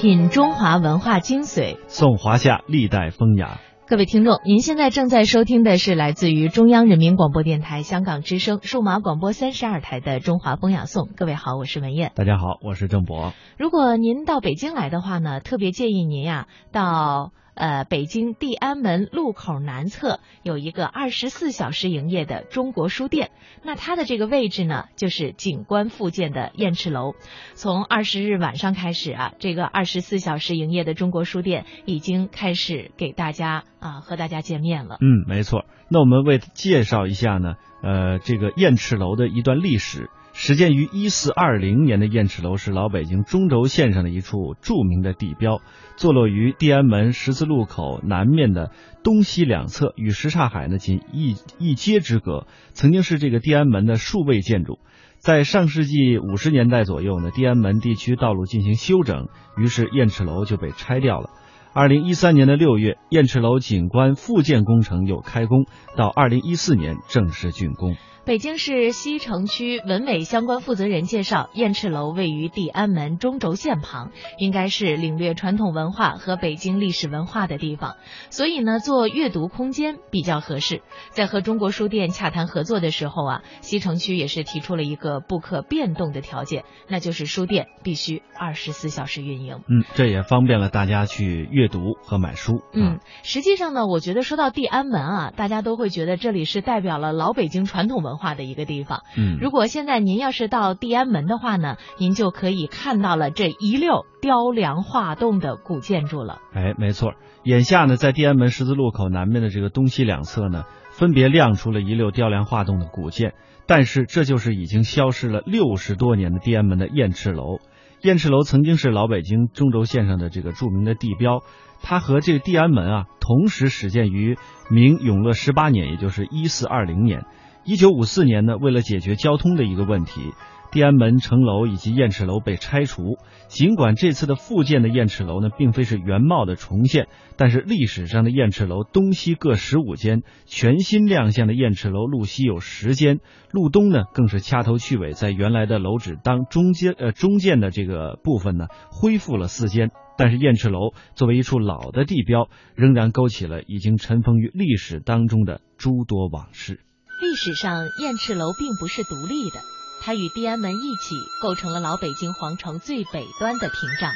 品中华文化精髓，颂华夏历代风雅。各位听众，您现在正在收听的是来自于中央人民广播电台香港之声数码广播三十二台的《中华风雅颂》。各位好，我是文艳。大家好，我是郑博。如果您到北京来的话呢，特别建议您呀到。呃，北京地安门路口南侧有一个二十四小时营业的中国书店，那它的这个位置呢，就是景观复建的燕翅楼。从二十日晚上开始啊，这个二十四小时营业的中国书店已经开始给大家啊和大家见面了。嗯，没错。那我们为介绍一下呢，呃，这个燕翅楼的一段历史。始建于一四二零年的燕翅楼是老北京中轴线上的一处著名的地标，坐落于地安门十字路口南面的东西两侧，与什刹海呢仅一一街之隔。曾经是这个地安门的数位建筑，在上世纪五十年代左右呢，地安门地区道路进行修整，于是燕翅楼就被拆掉了。二零一三年的六月，燕翅楼景观复建工程又开工，到二零一四年正式竣工。北京市西城区文委相关负责人介绍，燕翅楼位于地安门中轴线旁，应该是领略传统文化和北京历史文化的地方，所以呢，做阅读空间比较合适。在和中国书店洽谈合作的时候啊，西城区也是提出了一个不可变动的条件，那就是书店必须二十四小时运营。嗯，这也方便了大家去阅读和买书。嗯，实际上呢，我觉得说到地安门啊，大家都会觉得这里是代表了老北京传统文。文化的一个地方，嗯，如果现在您要是到地安门的话呢，您就可以看到了这一溜雕梁画栋的古建筑了。哎，没错，眼下呢，在地安门十字路口南面的这个东西两侧呢，分别亮出了一溜雕梁画栋的古建，但是这就是已经消失了六十多年的地安门的燕翅楼。燕翅楼曾经是老北京中轴线上的这个著名的地标，它和这个地安门啊同时始建于明永乐十八年，也就是一四二零年。一九五四年呢，为了解决交通的一个问题，地安门城楼以及燕翅楼被拆除。尽管这次的复建的燕翅楼呢，并非是原貌的重现，但是历史上的燕翅楼东西各十五间，全新亮相的燕翅楼路西有十间，路东呢更是掐头去尾，在原来的楼址当中间呃中间的这个部分呢，恢复了四间。但是燕翅楼作为一处老的地标，仍然勾起了已经尘封于历史当中的诸多往事。历史上，燕翅楼并不是独立的，它与地安门一起构成了老北京皇城最北端的屏障。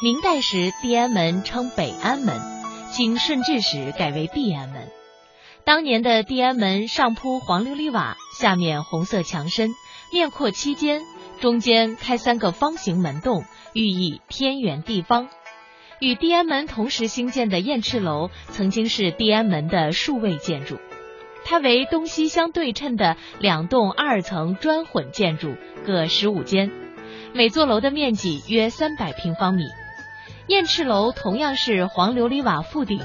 明代时，地安门称北安门，经顺治时改为地安门。当年的地安门上铺黄琉璃瓦，下面红色墙身，面阔七间，中间开三个方形门洞，寓意天圆地方。与地安门同时兴建的燕翅楼，曾经是地安门的数位建筑。它为东西相对称的两栋二层砖混建筑，各十五间，每座楼的面积约三百平方米。燕翅楼同样是黄琉璃瓦覆顶，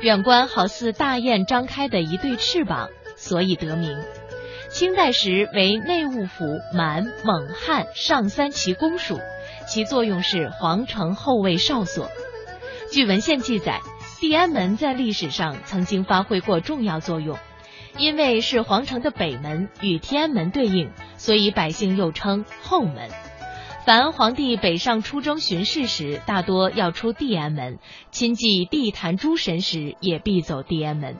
远观好似大雁张开的一对翅膀，所以得名。清代时为内务府满、蒙、汉上三旗公署，其作用是皇城后卫哨所。据文献记载，地安门在历史上曾经发挥过重要作用。因为是皇城的北门，与天安门对应，所以百姓又称后门。凡皇帝北上出征巡视时，大多要出地安门；亲祭地坛诸神时，也必走地安门。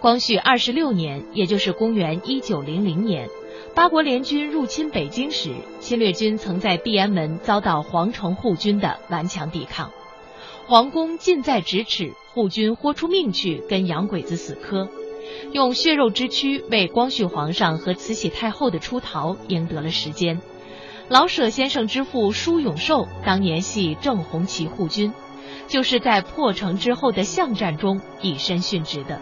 光绪二十六年，也就是公元一九零零年，八国联军入侵北京时，侵略军曾在地安门遭到皇城护军的顽强抵抗。皇宫近在咫尺，护军豁出命去跟洋鬼子死磕，用血肉之躯为光绪皇上和慈禧太后的出逃赢得了时间。老舍先生之父舒永寿当年系正红旗护军，就是在破城之后的巷战中以身殉职的。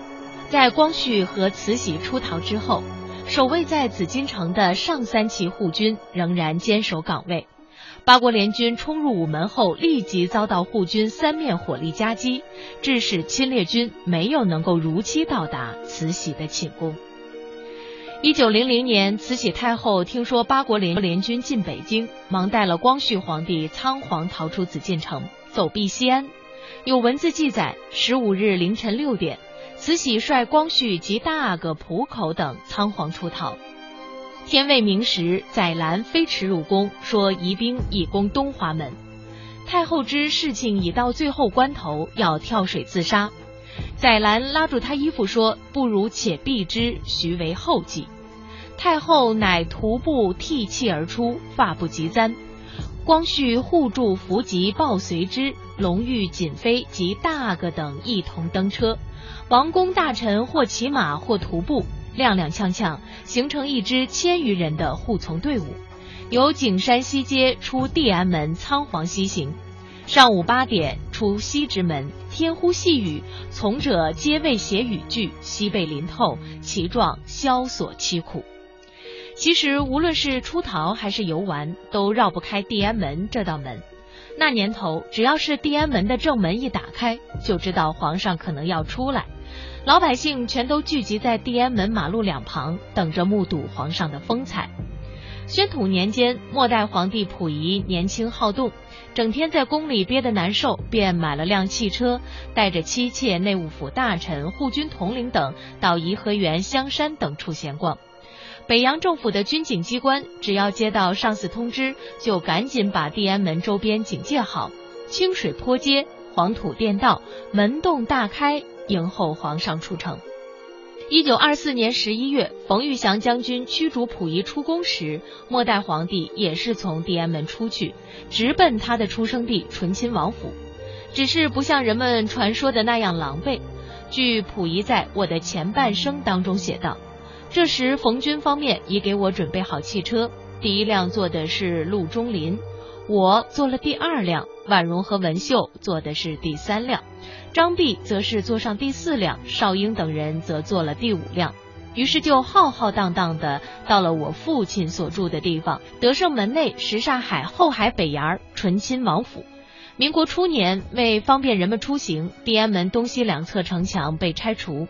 在光绪和慈禧出逃之后，守卫在紫禁城的上三旗护军仍然坚守岗位。八国联军冲入午门后，立即遭到护军三面火力夹击，致使侵略军没有能够如期到达慈禧的寝宫。一九零零年，慈禧太后听说八国联联军进北京，忙带了光绪皇帝仓皇逃出紫禁城，走避西安。有文字记载，十五日凌晨六点，慈禧率光绪及大阿哥浦口等仓皇出逃。天未明时，载澜飞驰入宫，说移兵以攻东华门。太后知事情已到最后关头，要跳水自杀。载澜拉住他衣服说：“不如且避之，徐为后计。”太后乃徒步涕泣而出，发不及簪。光绪护住伏吉抱随之，隆裕、瑾妃及大阿哥等一同登车。王公大臣或骑马，或徒步。踉踉跄跄，形成一支千余人的护从队伍，由景山西街出地安门，仓皇西行。上午八点出西直门，天忽细雨，从者皆未写语句，西被淋透，其状萧索凄苦。其实无论是出逃还是游玩，都绕不开地安门这道门。那年头，只要是地安门的正门一打开，就知道皇上可能要出来。老百姓全都聚集在地安门马路两旁，等着目睹皇上的风采。宣统年间，末代皇帝溥仪年轻好动，整天在宫里憋得难受，便买了辆汽车，带着妻妾、内务府大臣、护军统领等到颐和园、香山等处闲逛。北洋政府的军警机关只要接到上司通知，就赶紧把地安门周边警戒好，清水坡街、黄土垫道，门洞大开。迎候皇上出城。一九二四年十一月，冯玉祥将军驱逐溥仪出宫时，末代皇帝也是从地安门出去，直奔他的出生地醇亲王府。只是不像人们传说的那样狼狈。据溥仪在我的前半生当中写道：“这时冯军方面已给我准备好汽车，第一辆坐的是陆中林，我坐了第二辆，婉容和文秀坐的是第三辆。”张弼则是坐上第四辆，少英等人则坐了第五辆，于是就浩浩荡荡的到了我父亲所住的地方——德胜门内什刹海后海北沿儿醇亲王府。民国初年，为方便人们出行，地安门东西两侧城墙被拆除。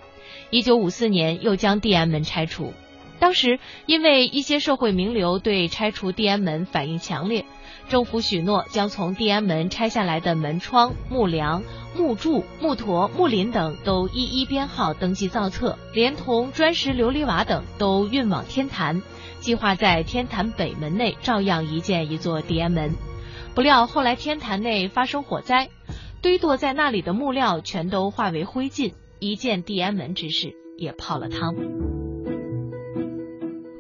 一九五四年，又将地安门拆除。当时，因为一些社会名流对拆除地安门反应强烈。政府许诺将从地安门拆下来的门窗、木梁、木柱、木坨、木林等都一一编号登记造册，连同砖石琉璃瓦等都运往天坛，计划在天坛北门内照样一建一座地安门。不料后来天坛内发生火灾，堆垛在那里的木料全都化为灰烬，一建地安门之事也泡了汤。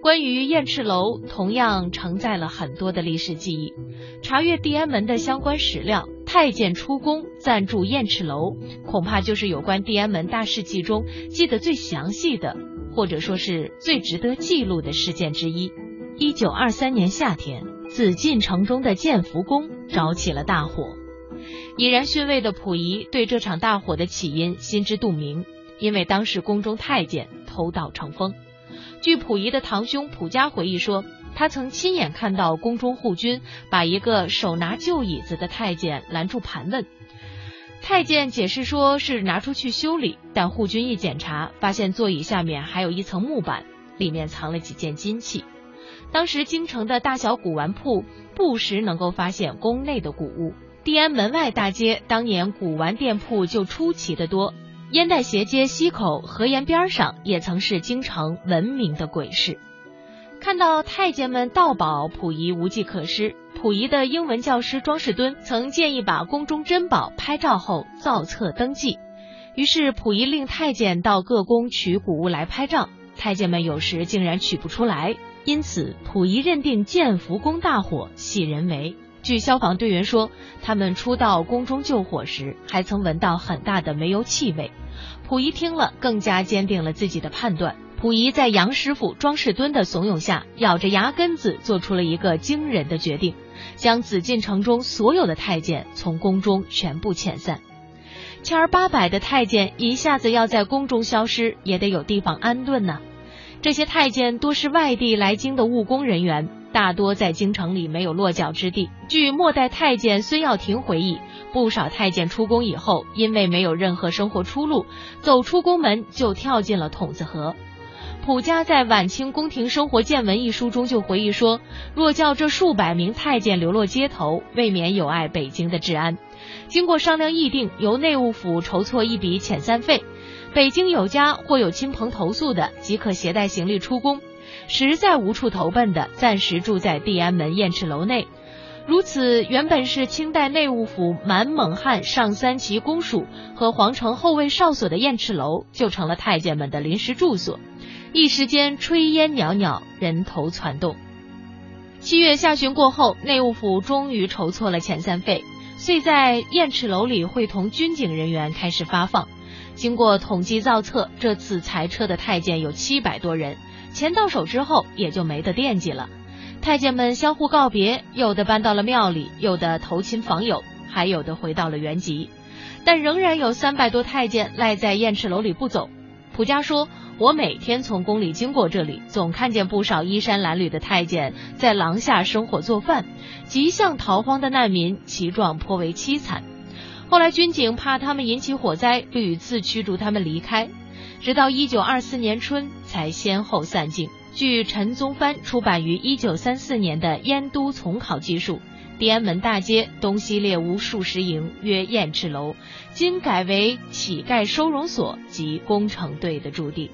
关于燕赤楼，同样承载了很多的历史记忆。查阅地安门的相关史料，太监出宫暂住燕赤楼，恐怕就是有关地安门大事记中记得最详细的，或者说是最值得记录的事件之一。一九二三年夏天，紫禁城中的建福宫着起了大火。已然逊位的溥仪对这场大火的起因心知肚明，因为当时宫中太监偷盗成风。据溥仪的堂兄溥家回忆说，他曾亲眼看到宫中护军把一个手拿旧椅子的太监拦住盘问。太监解释说是拿出去修理，但护军一检查，发现座椅下面还有一层木板，里面藏了几件金器。当时京城的大小古玩铺不时能够发现宫内的古物，地安门外大街当年古玩店铺就出奇的多。烟袋斜街西口河沿边上也曾是京城闻名的鬼市。看到太监们盗宝，溥仪无计可施。溥仪的英文教师庄士敦曾建议把宫中珍宝拍照后造册登记。于是溥仪令太监到各宫取古物来拍照，太监们有时竟然取不出来。因此溥仪认定建福宫大火系人为，据消防队员说，他们初到宫中救火时，还曾闻到很大的煤油气味。溥仪听了，更加坚定了自己的判断。溥仪在杨师傅庄士敦的怂恿下，咬着牙根子做出了一个惊人的决定，将紫禁城中所有的太监从宫中全部遣散。千儿八百的太监一下子要在宫中消失，也得有地方安顿呢。这些太监多是外地来京的务工人员，大多在京城里没有落脚之地。据末代太监孙耀庭回忆，不少太监出宫以后，因为没有任何生活出路，走出宫门就跳进了筒子河。溥家在《晚清宫廷生活见闻》一书中就回忆说：“若叫这数百名太监流落街头，未免有碍北京的治安。经过商量议定，由内务府筹措一笔遣散费。北京有家或有亲朋投宿的，即可携带行李出宫；实在无处投奔的，暂时住在地安门燕翅楼内。如此，原本是清代内务府满蒙汉上三旗公署和皇城后卫哨所的燕翅楼，就成了太监们的临时住所。”一时间炊烟袅袅，人头攒动。七月下旬过后，内务府终于筹措了遣散费，遂在燕翅楼里会同军警人员开始发放。经过统计造册，这次裁撤的太监有七百多人。钱到手之后，也就没得惦记了。太监们相互告别，有的搬到了庙里，有的投亲访友，还有的回到了原籍。但仍然有三百多太监赖在燕翅楼里不走。蒲家说。我每天从宫里经过这里，总看见不少衣衫褴褛的太监在廊下生火做饭，极像逃荒的难民，其状颇为凄惨。后来军警怕他们引起火灾，屡次驱逐他们离开，直到一九二四年春才先后散尽。据陈宗藩出版于一九三四年的《燕都从考》记述。地安门大街东西列屋数十营，约燕翅楼，今改为乞丐收容所及工程队的驻地。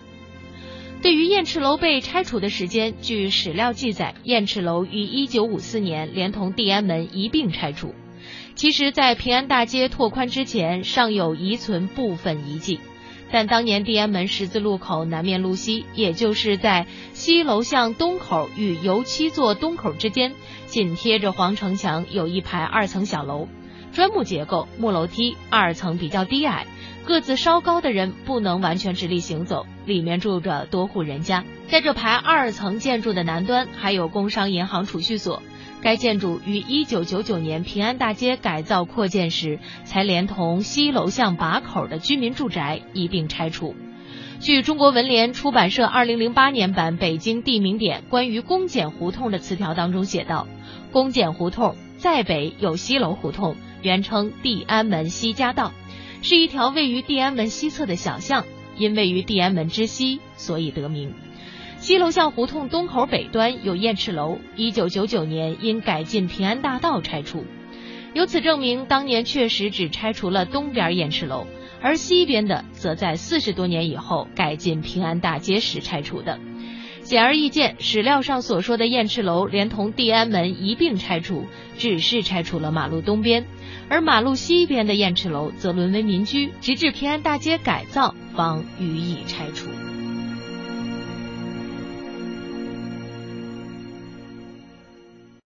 对于燕翅楼被拆除的时间，据史料记载，燕翅楼于一九五四年连同地安门一并拆除。其实，在平安大街拓宽之前，尚有遗存部分遗迹。但当年地安门十字路口南面路西，也就是在西楼巷东口与油漆座东口之间，紧贴着皇城墙，有一排二层小楼，砖木结构，木楼梯，二层比较低矮。个子稍高的人不能完全直立行走，里面住着多户人家。在这排二层建筑的南端，还有工商银行储蓄所。该建筑于一九九九年平安大街改造扩建时，才连同西楼巷把口的居民住宅一并拆除。据中国文联出版社二零零八年版《北京地名典》关于公检胡同的词条当中写道：“公检胡同在北有西楼胡同，原称地安门西家道。”是一条位于地安门西侧的小巷，因位于地安门之西，所以得名。西楼巷胡同东口北端有燕翅楼，一九九九年因改进平安大道拆除，由此证明当年确实只拆除了东边燕翅楼，而西边的则在四十多年以后改进平安大街时拆除的。显而易见，史料上所说的燕翅楼连同地安门一并拆除，只是拆除了马路东边。而马路西边的燕翅楼则沦为民居，直至平安大街改造方予以拆除。